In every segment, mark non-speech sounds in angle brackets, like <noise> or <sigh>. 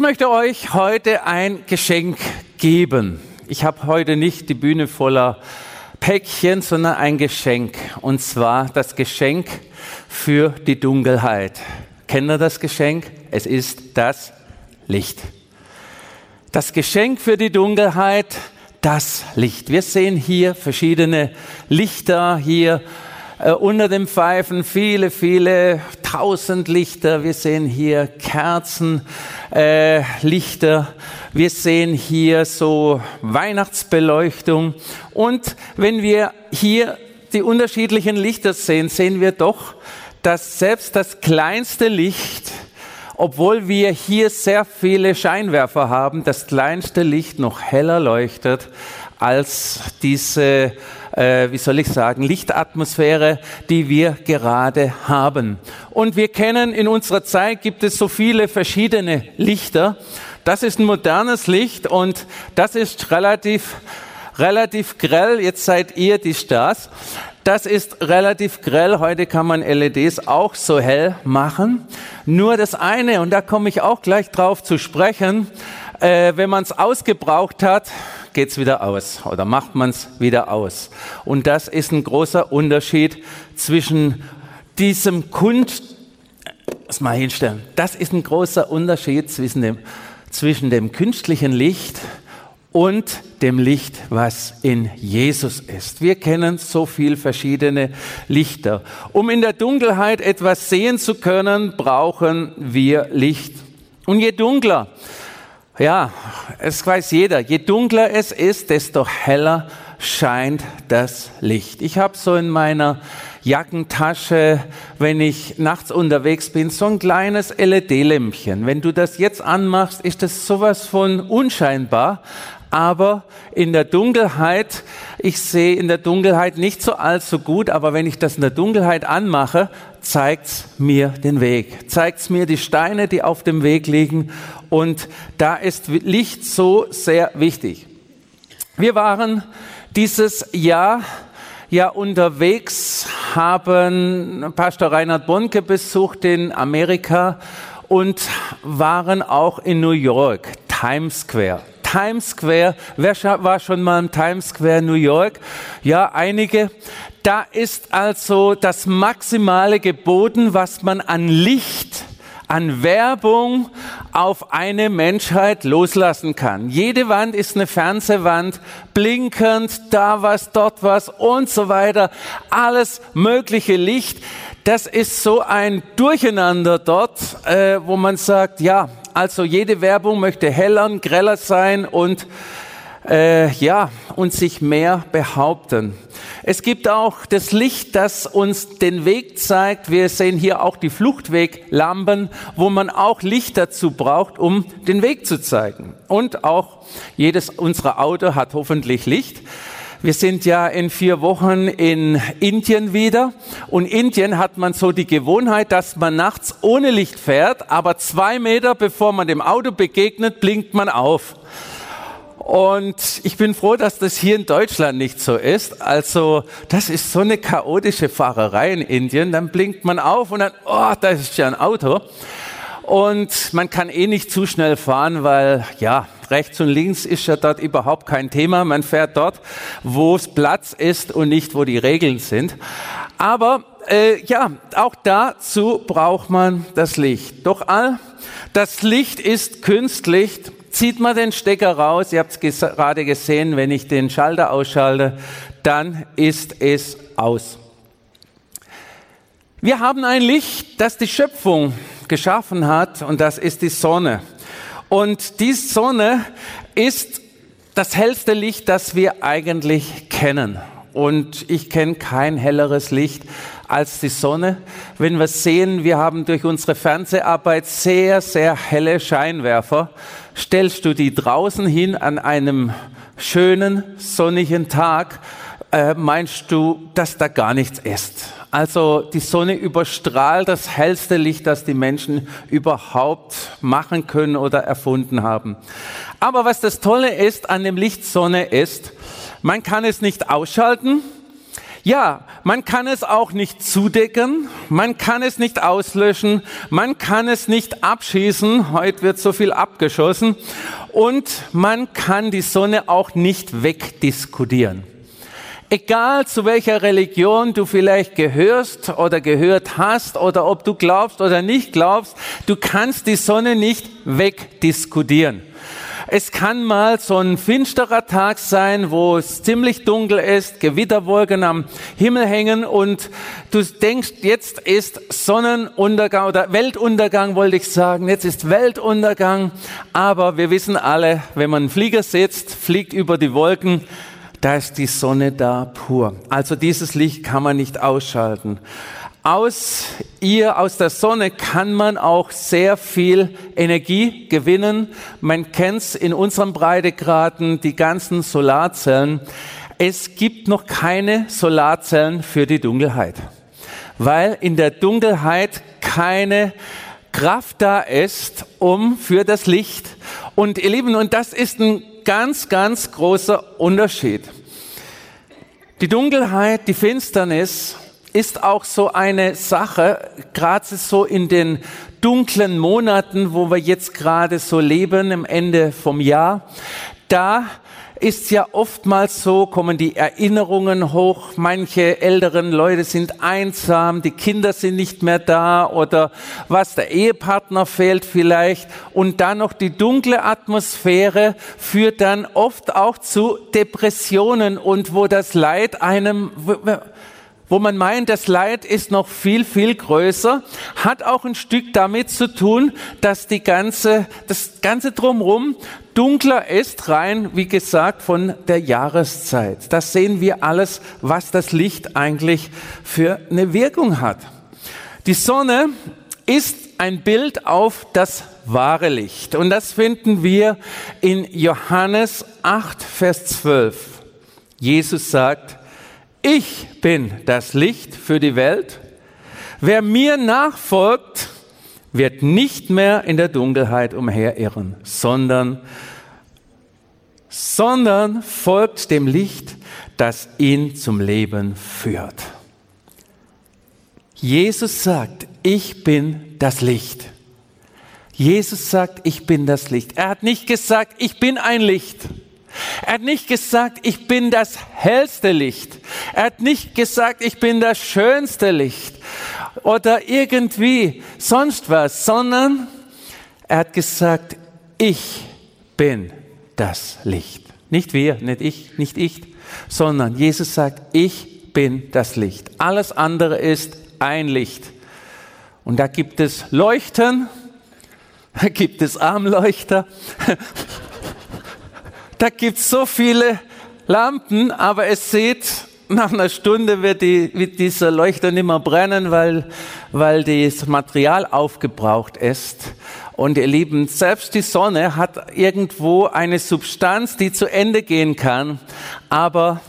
Ich möchte euch heute ein Geschenk geben. Ich habe heute nicht die Bühne voller Päckchen, sondern ein Geschenk. Und zwar das Geschenk für die Dunkelheit. Kennt ihr das Geschenk? Es ist das Licht. Das Geschenk für die Dunkelheit, das Licht. Wir sehen hier verschiedene Lichter hier äh, unter dem Pfeifen viele, viele tausend Lichter. Wir sehen hier Kerzenlichter. Äh, Lichter. Wir sehen hier so Weihnachtsbeleuchtung. Und wenn wir hier die unterschiedlichen Lichter sehen, sehen wir doch, dass selbst das kleinste Licht obwohl wir hier sehr viele Scheinwerfer haben, das kleinste Licht noch heller leuchtet als diese äh, wie soll ich sagen, Lichtatmosphäre, die wir gerade haben. Und wir kennen, in unserer Zeit gibt es so viele verschiedene Lichter. Das ist ein modernes Licht und das ist relativ, relativ grell. Jetzt seid ihr die Stars. Das ist relativ grell. Heute kann man LEDs auch so hell machen. Nur das eine, und da komme ich auch gleich drauf zu sprechen, äh, wenn man es ausgebraucht hat, geht es wieder aus oder macht man es wieder aus. Und das ist ein großer Unterschied zwischen diesem Kunst, das mal hinstellen, das ist ein großer Unterschied zwischen dem, zwischen dem künstlichen Licht und dem Licht, was in Jesus ist. Wir kennen so viel verschiedene Lichter. Um in der Dunkelheit etwas sehen zu können, brauchen wir Licht. Und je dunkler ja, es weiß jeder, je dunkler es ist, desto heller scheint das Licht. Ich habe so in meiner Jackentasche, wenn ich nachts unterwegs bin, so ein kleines LED-Lämpchen. Wenn du das jetzt anmachst, ist das sowas von unscheinbar, aber in der Dunkelheit, ich sehe in der Dunkelheit nicht so allzu gut, aber wenn ich das in der Dunkelheit anmache, zeigt's mir den Weg, zeigt's mir die Steine, die auf dem Weg liegen und da ist Licht so sehr wichtig. Wir waren dieses Jahr ja unterwegs, haben Pastor Reinhard Bonke besucht in Amerika und waren auch in New York, Times Square. Times Square. Wer war schon mal im Times Square New York? Ja, einige. Da ist also das Maximale geboten, was man an Licht an Werbung auf eine Menschheit loslassen kann. Jede Wand ist eine Fernsehwand, blinkend, da was, dort was und so weiter. Alles mögliche Licht. Das ist so ein Durcheinander dort, äh, wo man sagt, ja, also jede Werbung möchte heller, greller sein und äh, ja, und sich mehr behaupten. Es gibt auch das Licht, das uns den Weg zeigt. Wir sehen hier auch die Fluchtweglampen, wo man auch Licht dazu braucht, um den Weg zu zeigen. Und auch jedes unserer Auto hat hoffentlich Licht. Wir sind ja in vier Wochen in Indien wieder. Und Indien hat man so die Gewohnheit, dass man nachts ohne Licht fährt, aber zwei Meter bevor man dem Auto begegnet, blinkt man auf. Und ich bin froh, dass das hier in Deutschland nicht so ist. Also, das ist so eine chaotische Fahrerei in Indien. Dann blinkt man auf und dann, oh, da ist ja ein Auto. Und man kann eh nicht zu schnell fahren, weil, ja, rechts und links ist ja dort überhaupt kein Thema. Man fährt dort, wo es Platz ist und nicht, wo die Regeln sind. Aber äh, ja, auch dazu braucht man das Licht. Doch all das Licht ist künstlich. Zieht man den Stecker raus, ihr habt es gerade gesehen, wenn ich den Schalter ausschalte, dann ist es aus. Wir haben ein Licht, das die Schöpfung geschaffen hat und das ist die Sonne. Und die Sonne ist das hellste Licht, das wir eigentlich kennen. Und ich kenne kein helleres Licht als die Sonne. Wenn wir sehen, wir haben durch unsere Fernseharbeit sehr, sehr helle Scheinwerfer. Stellst du die draußen hin an einem schönen, sonnigen Tag, äh, meinst du, dass da gar nichts ist. Also die Sonne überstrahlt das hellste Licht, das die Menschen überhaupt machen können oder erfunden haben. Aber was das Tolle ist an dem Licht Sonne ist, man kann es nicht ausschalten. Ja, man kann es auch nicht zudecken, man kann es nicht auslöschen, man kann es nicht abschießen, heute wird so viel abgeschossen, und man kann die Sonne auch nicht wegdiskutieren. Egal zu welcher Religion du vielleicht gehörst oder gehört hast oder ob du glaubst oder nicht glaubst, du kannst die Sonne nicht wegdiskutieren. Es kann mal so ein finsterer Tag sein, wo es ziemlich dunkel ist, Gewitterwolken am Himmel hängen und du denkst, jetzt ist Sonnenuntergang oder Weltuntergang, wollte ich sagen. Jetzt ist Weltuntergang. Aber wir wissen alle, wenn man einen Flieger sitzt, fliegt über die Wolken, da ist die Sonne da pur. Also dieses Licht kann man nicht ausschalten. Aus ihr, aus der Sonne kann man auch sehr viel Energie gewinnen. Man kennt's in unserem Breitegraden, die ganzen Solarzellen. Es gibt noch keine Solarzellen für die Dunkelheit, weil in der Dunkelheit keine Kraft da ist, um für das Licht. Und ihr Lieben, und das ist ein ganz, ganz großer Unterschied. Die Dunkelheit, die Finsternis ist auch so eine Sache, gerade so in den dunklen Monaten, wo wir jetzt gerade so leben, im Ende vom Jahr, da ist ja oftmals so, kommen die Erinnerungen hoch, manche älteren Leute sind einsam, die Kinder sind nicht mehr da oder was, der Ehepartner fehlt vielleicht. Und dann noch die dunkle Atmosphäre führt dann oft auch zu Depressionen und wo das Leid einem wo man meint, das Leid ist noch viel, viel größer, hat auch ein Stück damit zu tun, dass die ganze, das ganze drumherum dunkler ist, rein, wie gesagt, von der Jahreszeit. Das sehen wir alles, was das Licht eigentlich für eine Wirkung hat. Die Sonne ist ein Bild auf das wahre Licht. Und das finden wir in Johannes 8, Vers 12. Jesus sagt, ich bin das Licht für die Welt. Wer mir nachfolgt, wird nicht mehr in der Dunkelheit umherirren, sondern, sondern folgt dem Licht, das ihn zum Leben führt. Jesus sagt, ich bin das Licht. Jesus sagt, ich bin das Licht. Er hat nicht gesagt, ich bin ein Licht. Er hat nicht gesagt, ich bin das hellste Licht. Er hat nicht gesagt, ich bin das schönste Licht oder irgendwie sonst was, sondern er hat gesagt, ich bin das Licht. Nicht wir, nicht ich, nicht ich, sondern Jesus sagt, ich bin das Licht. Alles andere ist ein Licht. Und da gibt es Leuchten, <laughs> da gibt es Armleuchter, <laughs> da gibt es so viele Lampen, aber es sieht, nach einer Stunde wird, die, wird dieser Leuchter nicht mehr brennen, weil, weil das Material aufgebraucht ist. Und ihr Lieben, selbst die Sonne hat irgendwo eine Substanz, die zu Ende gehen kann. Aber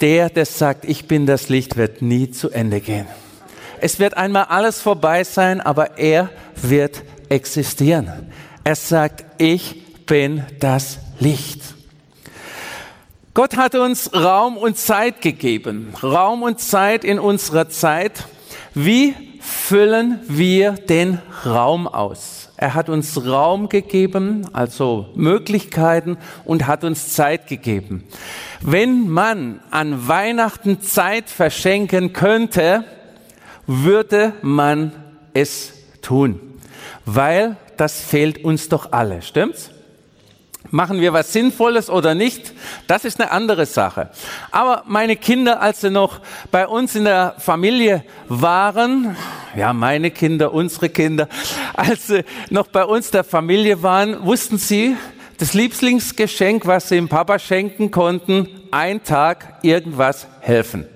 der, der sagt, ich bin das Licht, wird nie zu Ende gehen. Es wird einmal alles vorbei sein, aber er wird existieren. Er sagt, ich bin das Licht. Gott hat uns Raum und Zeit gegeben. Raum und Zeit in unserer Zeit. Wie füllen wir den Raum aus? Er hat uns Raum gegeben, also Möglichkeiten und hat uns Zeit gegeben. Wenn man an Weihnachten Zeit verschenken könnte, würde man es tun, weil das fehlt uns doch alle, stimmt's? Machen wir was Sinnvolles oder nicht? Das ist eine andere Sache. Aber meine Kinder, als sie noch bei uns in der Familie waren, ja, meine Kinder, unsere Kinder, als sie noch bei uns der Familie waren, wussten sie, das Lieblingsgeschenk, was sie dem Papa schenken konnten, ein Tag irgendwas helfen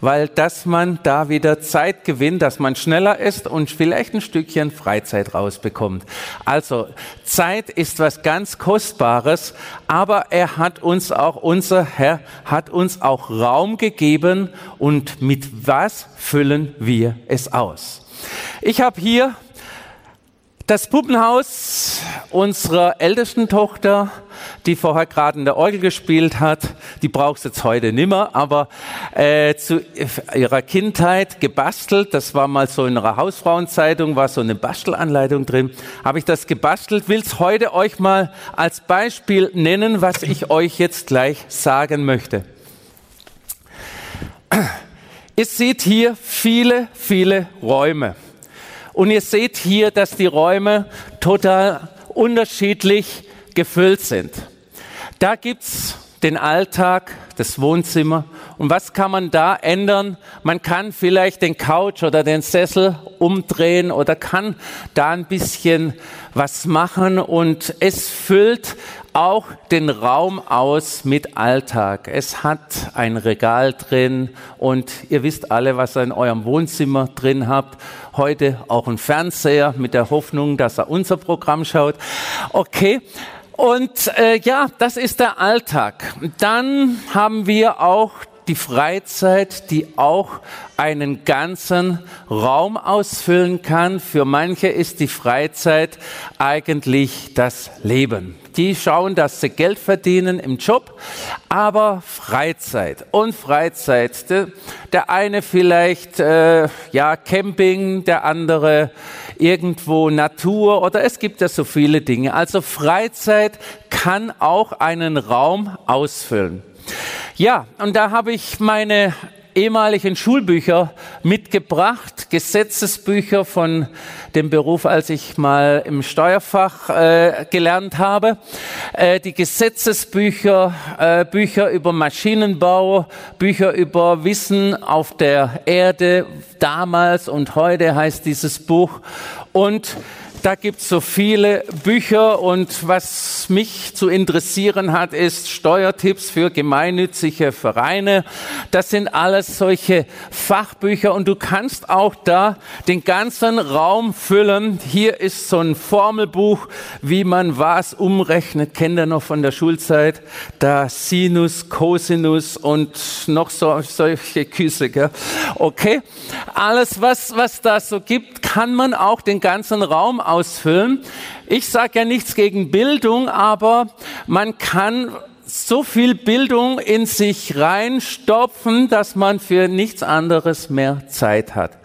weil dass man da wieder Zeit gewinnt, dass man schneller ist und vielleicht ein Stückchen Freizeit rausbekommt. Also Zeit ist was ganz Kostbares, aber er hat uns auch, unser Herr hat uns auch Raum gegeben und mit was füllen wir es aus? Ich habe hier das Puppenhaus unserer ältesten Tochter, die vorher gerade in der Orgel gespielt hat, die braucht jetzt heute nimmer, aber äh, zu ihrer Kindheit gebastelt. Das war mal so in einer Hausfrauenzeitung, war so eine Bastelanleitung drin. Habe ich das gebastelt, will es heute euch mal als Beispiel nennen, was ich euch jetzt gleich sagen möchte. Ihr seht hier viele, viele Räume. Und ihr seht hier, dass die Räume total unterschiedlich gefüllt sind. Da gibt's den Alltag, das Wohnzimmer. Und was kann man da ändern? Man kann vielleicht den Couch oder den Sessel umdrehen oder kann da ein bisschen was machen und es füllt auch den Raum aus mit Alltag. Es hat ein Regal drin und ihr wisst alle, was ihr in eurem Wohnzimmer drin habt. Heute auch ein Fernseher mit der Hoffnung, dass er unser Programm schaut. Okay. Und äh, ja, das ist der Alltag. Dann haben wir auch die Freizeit, die auch einen ganzen Raum ausfüllen kann. Für manche ist die Freizeit eigentlich das Leben. Die schauen, dass sie Geld verdienen im Job, aber Freizeit und Freizeit. Der, eine vielleicht äh, ja Camping, der andere irgendwo Natur oder es gibt ja so viele Dinge. Also Freizeit kann auch einen Raum ausfüllen. Ja, und da habe ich meine ehemaligen Schulbücher mitgebracht, Gesetzesbücher von dem Beruf, als ich mal im Steuerfach äh, gelernt habe. Äh, die Gesetzesbücher, äh, Bücher über Maschinenbau, Bücher über Wissen auf der Erde, damals und heute heißt dieses Buch. Und da gibt es so viele Bücher und was mich zu interessieren hat, ist Steuertipps für gemeinnützige Vereine. Das sind alles solche Fachbücher und du kannst auch da den ganzen Raum füllen. Hier ist so ein Formelbuch, wie man was umrechnet. Kennt ihr noch von der Schulzeit? Da Sinus, Cosinus und noch so, solche Küsse. Gell? Okay, alles was, was da so gibt, kann man auch den ganzen Raum ausfüllen. Ich sage ja nichts gegen Bildung, aber man kann so viel Bildung in sich reinstopfen, dass man für nichts anderes mehr Zeit hat.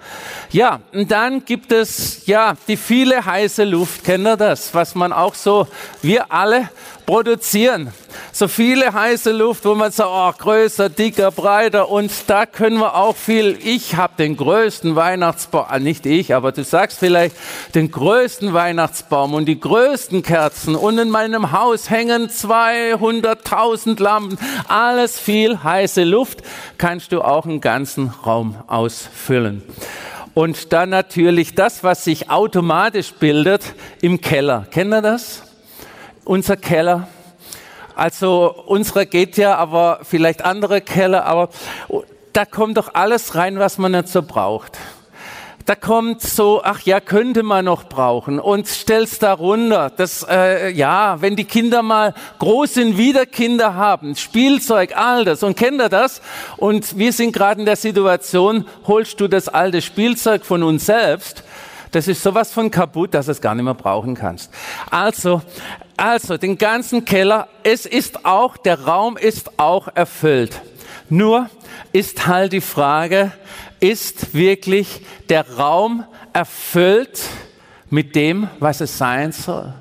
Ja, und dann gibt es ja die viele heiße Luft. Kennt ihr das? Was man auch so, wir alle produzieren. So viele heiße Luft, wo man sagt, oh, größer, dicker, breiter. Und da können wir auch viel. Ich habe den größten Weihnachtsbaum, ah, nicht ich, aber du sagst vielleicht den größten Weihnachtsbaum und die größten Kerzen. Und in meinem Haus hängen 200.000 Lampen. Alles viel heiße Luft. Kannst du auch einen ganzen Raum ausfüllen. Und dann natürlich das, was sich automatisch bildet im Keller. Kennt ihr das? Unser Keller. Also unserer geht ja, aber vielleicht andere Keller, aber da kommt doch alles rein, was man nicht so braucht da kommt so, ach ja, könnte man noch brauchen und stellst da runter. Das, äh, ja, wenn die Kinder mal groß sind, wieder Kinder haben, Spielzeug, all das und kennt ihr das? Und wir sind gerade in der Situation, holst du das alte Spielzeug von uns selbst, das ist sowas von kaputt, dass es gar nicht mehr brauchen kannst. Also, also, den ganzen Keller, es ist auch, der Raum ist auch erfüllt. Nur ist halt die Frage, ist wirklich der Raum erfüllt mit dem, was es sein soll.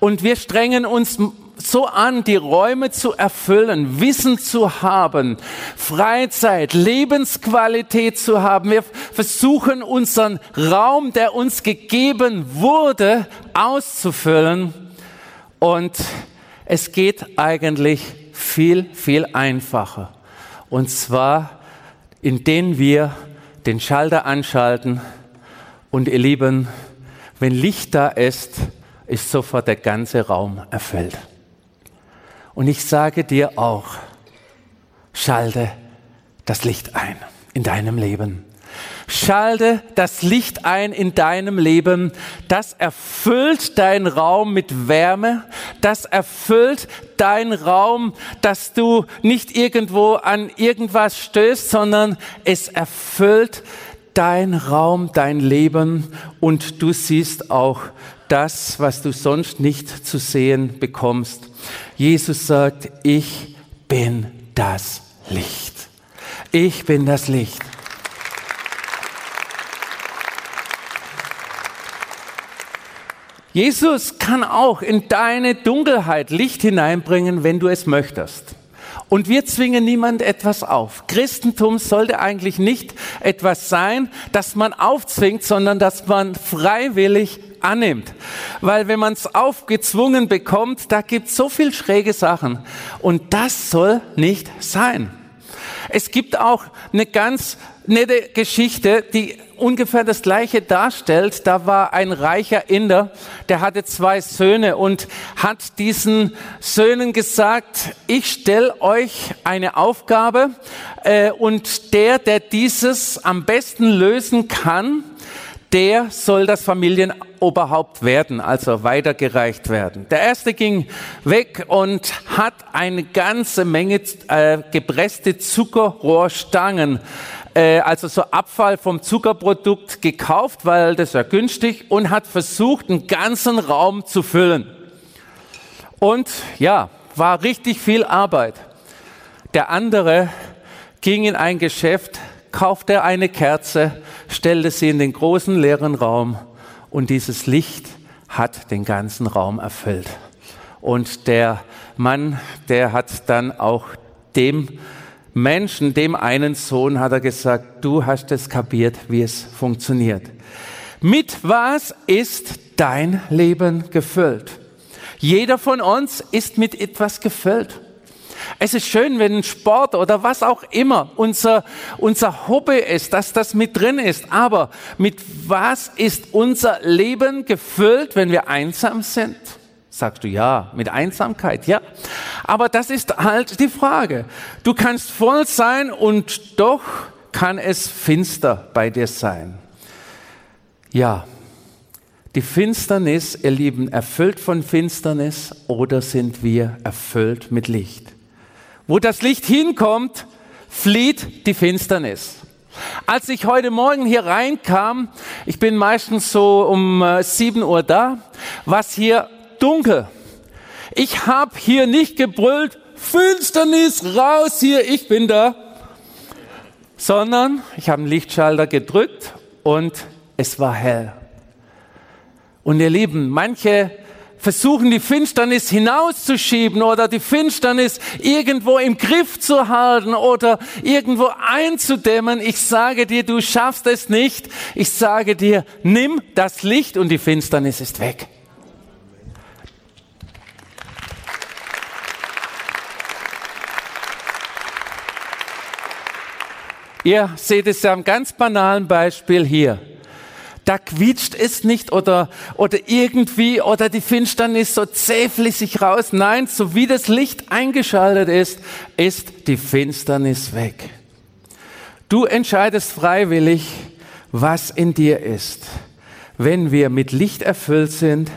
Und wir strengen uns so an, die Räume zu erfüllen, Wissen zu haben, Freizeit, Lebensqualität zu haben. Wir versuchen unseren Raum, der uns gegeben wurde, auszufüllen. Und es geht eigentlich viel, viel einfacher. Und zwar, indem wir den Schalter anschalten und ihr Lieben, wenn Licht da ist, ist sofort der ganze Raum erfüllt. Und ich sage dir auch, schalte das Licht ein in deinem Leben. Schalte das Licht ein in deinem Leben. Das erfüllt deinen Raum mit Wärme. Das erfüllt deinen Raum, dass du nicht irgendwo an irgendwas stößt, sondern es erfüllt dein Raum, dein Leben und du siehst auch das, was du sonst nicht zu sehen bekommst. Jesus sagt, ich bin das Licht. Ich bin das Licht. Jesus kann auch in deine Dunkelheit Licht hineinbringen, wenn du es möchtest. Und wir zwingen niemand etwas auf. Christentum sollte eigentlich nicht etwas sein, das man aufzwingt, sondern das man freiwillig annimmt. Weil wenn man es aufgezwungen bekommt, da gibt es so viel schräge Sachen. Und das soll nicht sein. Es gibt auch eine ganz nette Geschichte, die ungefähr das gleiche darstellt. Da war ein reicher Inder, der hatte zwei Söhne und hat diesen Söhnen gesagt, ich stelle euch eine Aufgabe äh, und der, der dieses am besten lösen kann, der soll das Familienoberhaupt werden, also weitergereicht werden. Der erste ging weg und hat eine ganze Menge äh, gepresste Zuckerrohrstangen, äh, also so Abfall vom Zuckerprodukt gekauft, weil das ja günstig und hat versucht, einen ganzen Raum zu füllen. Und ja, war richtig viel Arbeit. Der andere ging in ein Geschäft, kaufte eine Kerze, stellte sie in den großen leeren Raum und dieses Licht hat den ganzen Raum erfüllt. Und der Mann, der hat dann auch dem Menschen, dem einen Sohn, hat er gesagt, du hast es kapiert, wie es funktioniert. Mit was ist dein Leben gefüllt? Jeder von uns ist mit etwas gefüllt. Es ist schön, wenn Sport oder was auch immer unser, unser Hobby ist, dass das mit drin ist. Aber mit was ist unser Leben gefüllt, wenn wir einsam sind? Sagst du ja, mit Einsamkeit, ja. Aber das ist halt die Frage. Du kannst voll sein und doch kann es finster bei dir sein. Ja, die Finsternis, ihr Lieben, erfüllt von Finsternis oder sind wir erfüllt mit Licht? Wo das Licht hinkommt, flieht die Finsternis. Als ich heute Morgen hier reinkam, ich bin meistens so um 7 äh, Uhr da, war hier dunkel. Ich habe hier nicht gebrüllt, Finsternis raus hier, ich bin da, sondern ich habe einen Lichtschalter gedrückt und es war hell. Und ihr Lieben, manche versuchen die Finsternis hinauszuschieben oder die Finsternis irgendwo im Griff zu halten oder irgendwo einzudämmen. Ich sage dir, du schaffst es nicht. Ich sage dir, nimm das Licht und die Finsternis ist weg. Ihr seht es ja am ganz banalen Beispiel hier. Da quietscht es nicht oder, oder irgendwie oder die Finsternis so zähflissig raus. Nein, so wie das Licht eingeschaltet ist, ist die Finsternis weg. Du entscheidest freiwillig, was in dir ist. Wenn wir mit Licht erfüllt sind,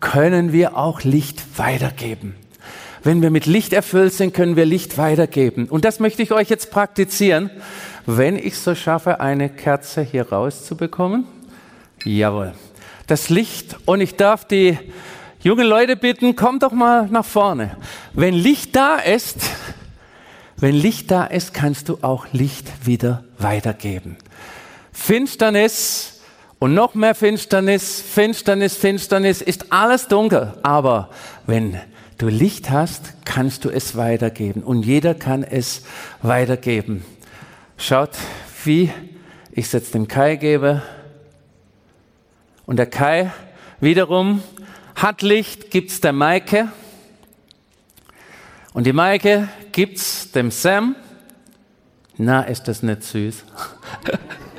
können wir auch Licht weitergeben. Wenn wir mit Licht erfüllt sind, können wir Licht weitergeben. Und das möchte ich euch jetzt praktizieren, wenn ich so schaffe, eine Kerze hier rauszubekommen. Jawohl. Das Licht. Und ich darf die jungen Leute bitten, kommt doch mal nach vorne. Wenn Licht da ist, wenn Licht da ist, kannst du auch Licht wieder weitergeben. Finsternis und noch mehr Finsternis, Finsternis, Finsternis ist alles dunkel. Aber wenn du Licht hast, kannst du es weitergeben. Und jeder kann es weitergeben. Schaut, wie ich es jetzt dem Kai gebe. Und der Kai wiederum hat Licht, gibt's der Maike. Und die Maike gibt's dem Sam. Na, ist das nicht süß?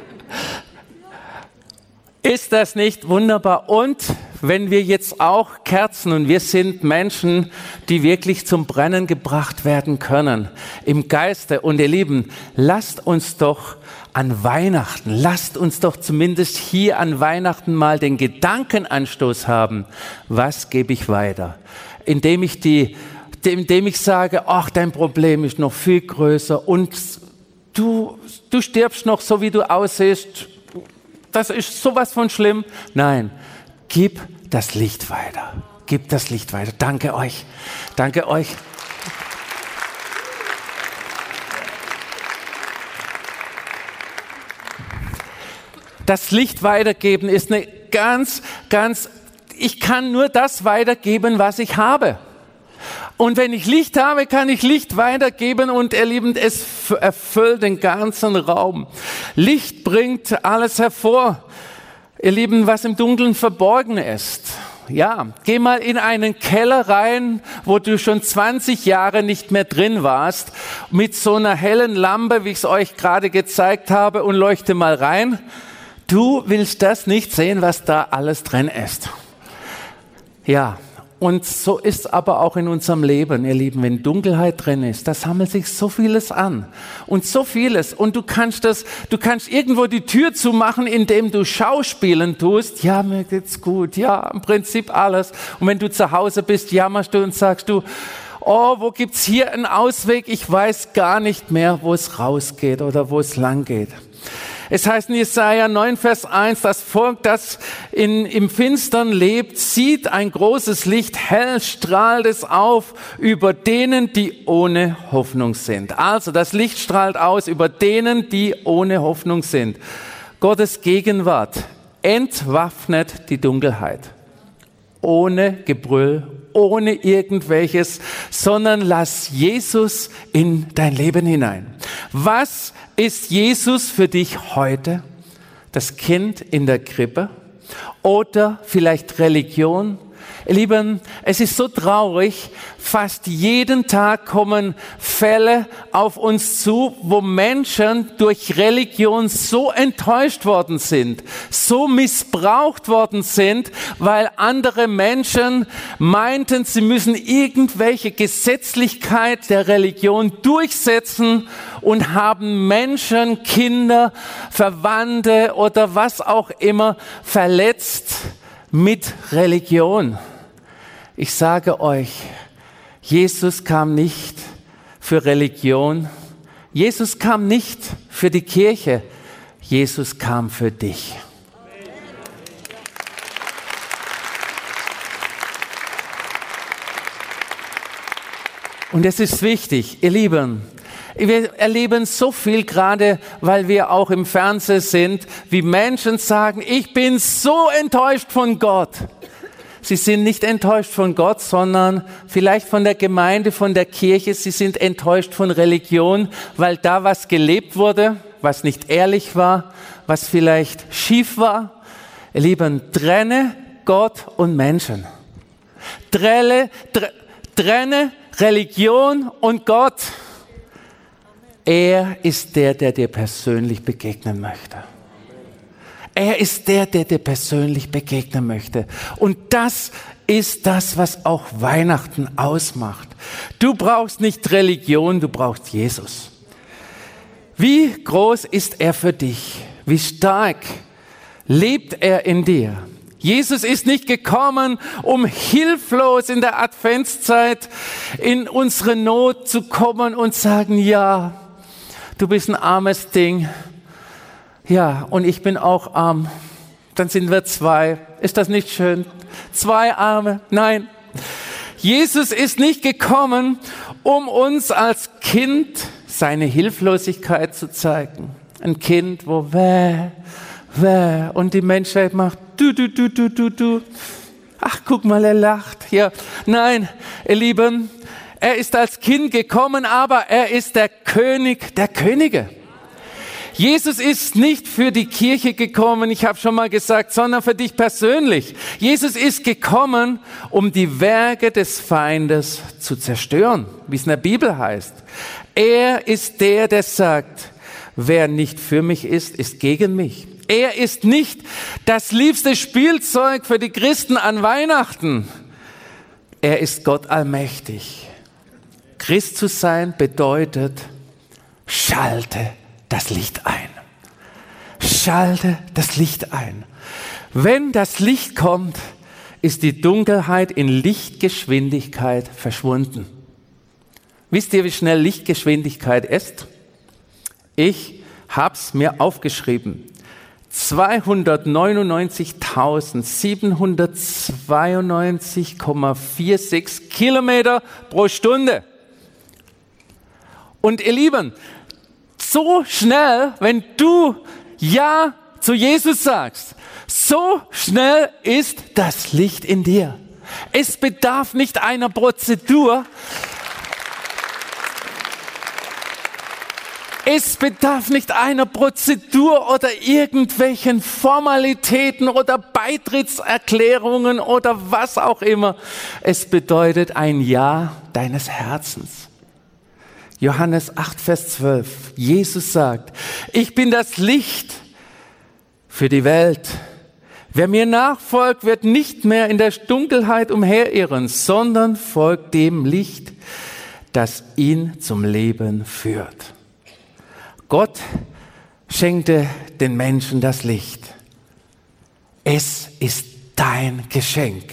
<laughs> ist das nicht wunderbar? Und wenn wir jetzt auch Kerzen und wir sind Menschen, die wirklich zum Brennen gebracht werden können im Geiste und ihr Lieben, lasst uns doch an Weihnachten, lasst uns doch zumindest hier an Weihnachten mal den Gedankenanstoß haben, was gebe ich weiter? Indem ich die, indem ich sage, ach, dein Problem ist noch viel größer und du, du stirbst noch so, wie du aussiehst, das ist sowas von schlimm. Nein, gib das Licht weiter. Gib das Licht weiter. Danke euch. Danke euch. Das Licht weitergeben ist eine ganz, ganz, ich kann nur das weitergeben, was ich habe. Und wenn ich Licht habe, kann ich Licht weitergeben und ihr Lieben, es erfüllt den ganzen Raum. Licht bringt alles hervor. Ihr Lieben, was im Dunkeln verborgen ist. Ja, geh mal in einen Keller rein, wo du schon 20 Jahre nicht mehr drin warst, mit so einer hellen Lampe, wie ich es euch gerade gezeigt habe, und leuchte mal rein. Du willst das nicht sehen, was da alles drin ist. Ja, und so ist aber auch in unserem Leben, ihr Lieben, wenn Dunkelheit drin ist, da sammelt sich so vieles an und so vieles und du kannst das, du kannst irgendwo die Tür zumachen, indem du Schauspielen tust. Ja, mir geht's gut. Ja, im Prinzip alles. Und wenn du zu Hause bist, jammerst du und sagst du, oh, wo gibt's hier einen Ausweg? Ich weiß gar nicht mehr, wo es rausgeht oder wo es lang geht. Es heißt in Jesaja 9, Vers 1, das Volk, das in, im Finstern lebt, sieht ein großes Licht, hell strahlt es auf über denen, die ohne Hoffnung sind. Also das Licht strahlt aus über denen, die ohne Hoffnung sind. Gottes Gegenwart entwaffnet die Dunkelheit. Ohne Gebrüll, ohne irgendwelches, sondern lass Jesus in dein Leben hinein. Was ist Jesus für dich heute? Das Kind in der Krippe? Oder vielleicht Religion? Lieben, es ist so traurig, fast jeden Tag kommen Fälle auf uns zu, wo Menschen durch Religion so enttäuscht worden sind, so missbraucht worden sind, weil andere Menschen meinten, sie müssen irgendwelche Gesetzlichkeit der Religion durchsetzen und haben Menschen, Kinder, Verwandte oder was auch immer verletzt mit Religion. Ich sage euch, Jesus kam nicht für Religion. Jesus kam nicht für die Kirche. Jesus kam für dich. Und es ist wichtig, ihr Lieben, wir erleben so viel gerade, weil wir auch im Fernsehen sind, wie Menschen sagen, ich bin so enttäuscht von Gott. Sie sind nicht enttäuscht von Gott, sondern vielleicht von der Gemeinde, von der Kirche. Sie sind enttäuscht von Religion, weil da was gelebt wurde, was nicht ehrlich war, was vielleicht schief war. Ihr Lieben, trenne Gott und Menschen. Trenne, trenne Religion und Gott. Er ist der, der dir persönlich begegnen möchte. Er ist der, der dir persönlich begegnen möchte. Und das ist das, was auch Weihnachten ausmacht. Du brauchst nicht Religion, du brauchst Jesus. Wie groß ist er für dich? Wie stark lebt er in dir? Jesus ist nicht gekommen, um hilflos in der Adventszeit in unsere Not zu kommen und sagen, ja, du bist ein armes Ding. Ja, und ich bin auch arm. Dann sind wir zwei. Ist das nicht schön? Zwei Arme. Nein. Jesus ist nicht gekommen, um uns als Kind seine Hilflosigkeit zu zeigen. Ein Kind, wo weh, weh, und die Menschheit macht du, du, du, du, du, du. Ach, guck mal, er lacht. Ja, nein, ihr Lieben, er ist als Kind gekommen, aber er ist der König der Könige. Jesus ist nicht für die Kirche gekommen, ich habe schon mal gesagt, sondern für dich persönlich. Jesus ist gekommen, um die Werke des Feindes zu zerstören, wie es in der Bibel heißt. Er ist der, der sagt, wer nicht für mich ist, ist gegen mich. Er ist nicht das liebste Spielzeug für die Christen an Weihnachten. Er ist Gott allmächtig. Christ zu sein bedeutet, schalte das Licht ein. Schalte das Licht ein. Wenn das Licht kommt, ist die Dunkelheit in Lichtgeschwindigkeit verschwunden. Wisst ihr, wie schnell Lichtgeschwindigkeit ist? Ich hab's mir aufgeschrieben. 299.792,46 Kilometer pro Stunde. Und ihr Lieben, so schnell, wenn du Ja zu Jesus sagst, so schnell ist das Licht in dir. Es bedarf nicht einer Prozedur, Es bedarf nicht einer Prozedur oder irgendwelchen Formalitäten oder Beitrittserklärungen oder was auch immer. Es bedeutet ein Ja deines Herzens. Johannes 8, Vers 12. Jesus sagt, ich bin das Licht für die Welt. Wer mir nachfolgt, wird nicht mehr in der Dunkelheit umherirren, sondern folgt dem Licht, das ihn zum Leben führt. Gott schenkte den Menschen das Licht. Es ist dein Geschenk.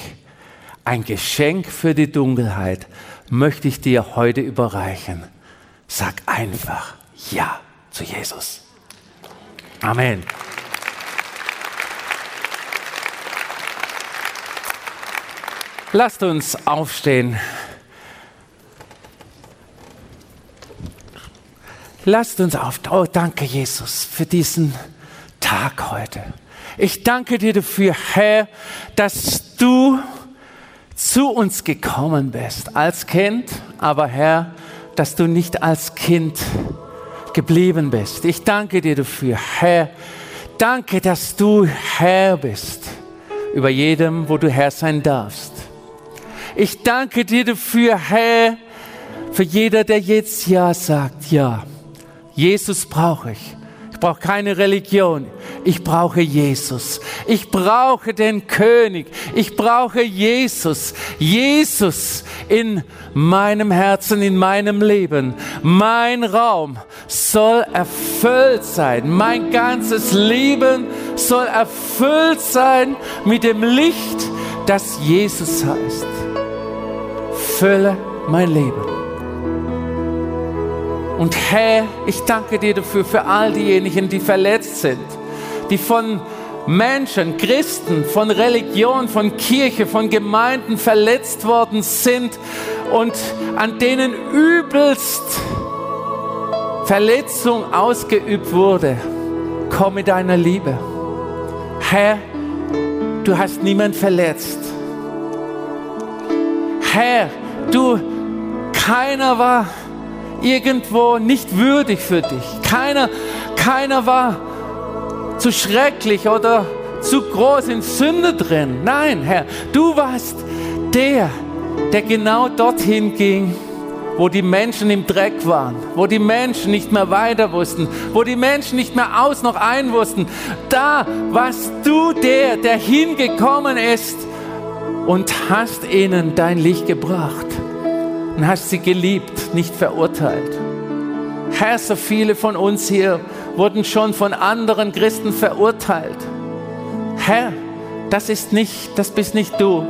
Ein Geschenk für die Dunkelheit möchte ich dir heute überreichen. Sag einfach Ja zu Jesus. Amen. Lasst uns aufstehen. Lasst uns auf. Oh, danke, Jesus, für diesen Tag heute. Ich danke dir dafür, Herr, dass du zu uns gekommen bist als Kind, aber Herr, dass du nicht als Kind geblieben bist. Ich danke dir dafür, Herr. Danke, dass du Herr bist über jedem, wo du Herr sein darfst. Ich danke dir dafür, Herr, für jeder, der jetzt Ja sagt, ja. Jesus brauche ich. Ich brauche keine Religion. Ich brauche Jesus. Ich brauche den König. Ich brauche Jesus. Jesus in meinem Herzen, in meinem Leben. Mein Raum soll erfüllt sein. Mein ganzes Leben soll erfüllt sein mit dem Licht, das Jesus heißt. Fülle mein Leben. Und Herr, ich danke dir dafür, für all diejenigen, die verletzt sind, die von Menschen, Christen, von Religion, von Kirche, von Gemeinden verletzt worden sind und an denen übelst Verletzung ausgeübt wurde. Komm mit deiner Liebe. Herr, du hast niemand verletzt. Herr, du, keiner war irgendwo nicht würdig für dich. Keiner, keiner war zu schrecklich oder zu groß in Sünde drin. Nein, Herr, du warst der, der genau dorthin ging, wo die Menschen im Dreck waren, wo die Menschen nicht mehr weiter wussten, wo die Menschen nicht mehr aus noch ein wussten. Da warst du der, der hingekommen ist und hast ihnen dein Licht gebracht und hast sie geliebt, nicht verurteilt. Herr, so viele von uns hier wurden schon von anderen Christen verurteilt. Herr, das ist nicht, das bist nicht du.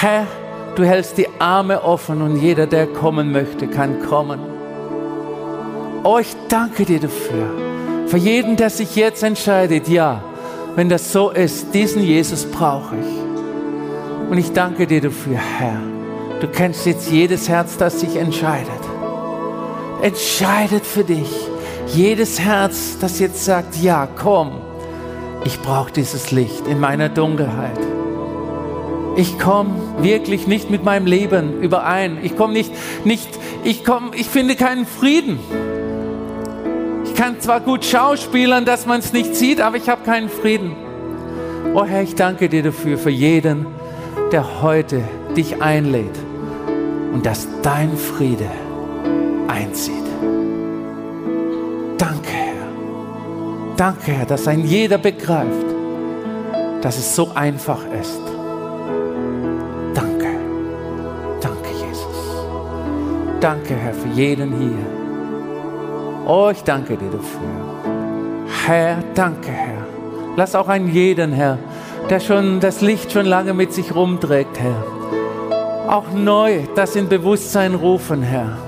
Herr, du hältst die Arme offen und jeder, der kommen möchte, kann kommen. Oh, ich danke dir dafür. Für jeden, der sich jetzt entscheidet, ja, wenn das so ist, diesen Jesus brauche ich. Und ich danke dir dafür, Herr. Du kennst jetzt jedes Herz, das sich entscheidet. Entscheidet für dich. Jedes Herz, das jetzt sagt, ja, komm, ich brauche dieses Licht in meiner Dunkelheit. Ich komme wirklich nicht mit meinem Leben überein. Ich komme nicht, nicht, ich komme, ich finde keinen Frieden. Ich kann zwar gut schauspielern, dass man es nicht sieht, aber ich habe keinen Frieden. Oh Herr, ich danke dir dafür, für jeden, der heute dich einlädt und dass dein Friede einzieht. Danke, Herr. Danke, Herr, dass ein jeder begreift, dass es so einfach ist. Danke. Danke, Jesus. Danke, Herr, für jeden hier. Oh, ich danke dir dafür. Herr, danke, Herr. Lass auch einen jeden, Herr, der schon das Licht schon lange mit sich rumträgt, Herr auch neu das in Bewusstsein rufen, Herr.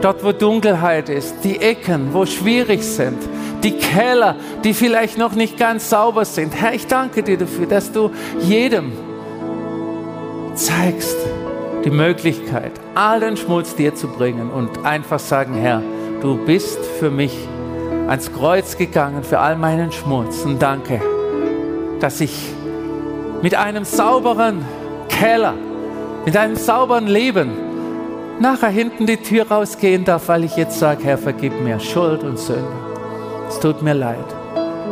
Dort, wo Dunkelheit ist, die Ecken, wo schwierig sind, die Keller, die vielleicht noch nicht ganz sauber sind. Herr, ich danke dir dafür, dass du jedem zeigst die Möglichkeit, all den Schmutz dir zu bringen und einfach sagen, Herr, du bist für mich ans Kreuz gegangen, für all meinen Schmutz. Und danke, dass ich mit einem sauberen Keller, mit einem sauberen Leben nachher hinten die Tür rausgehen darf, weil ich jetzt sage, Herr, vergib mir Schuld und Sünde. Es tut mir leid.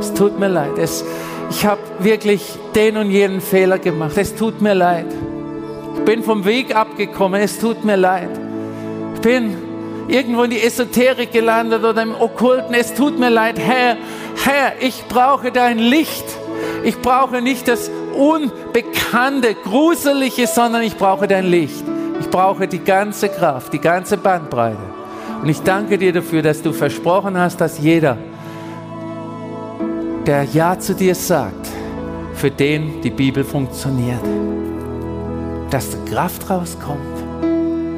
Es tut mir leid. Es, ich habe wirklich den und jenen Fehler gemacht. Es tut mir leid. Ich bin vom Weg abgekommen. Es tut mir leid. Ich bin irgendwo in die Esoterik gelandet oder im Okkulten. Es tut mir leid. Herr, Herr, ich brauche dein Licht. Ich brauche nicht das Unbekannte, Gruselige, sondern ich brauche dein Licht. Ich brauche die ganze Kraft, die ganze Bandbreite. Und ich danke dir dafür, dass du versprochen hast, dass jeder, der Ja zu dir sagt, für den die Bibel funktioniert. Dass Kraft rauskommt,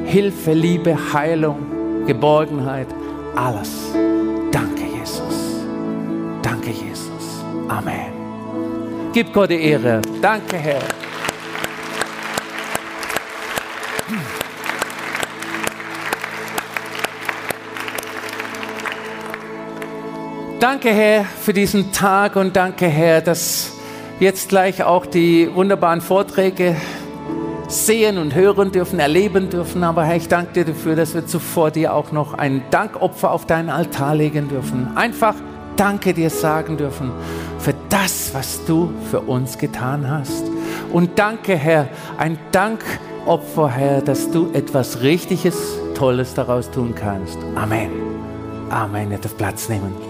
Hilfe, Liebe, Heilung, Geborgenheit, alles. Danke, Jesus. Danke, Jesus. Amen. Gib Gott die Ehre. Danke, Herr. Danke, Herr, für diesen Tag und danke, Herr, dass jetzt gleich auch die wunderbaren Vorträge sehen und hören dürfen, erleben dürfen. Aber Herr, ich danke dir dafür, dass wir zuvor dir auch noch ein Dankopfer auf deinen Altar legen dürfen. Einfach Danke dir sagen dürfen das, was du für uns getan hast. Und danke, Herr, ein Dankopfer, Herr, dass du etwas Richtiges, Tolles daraus tun kannst. Amen. Amen. Ihr dürft Platz nehmen.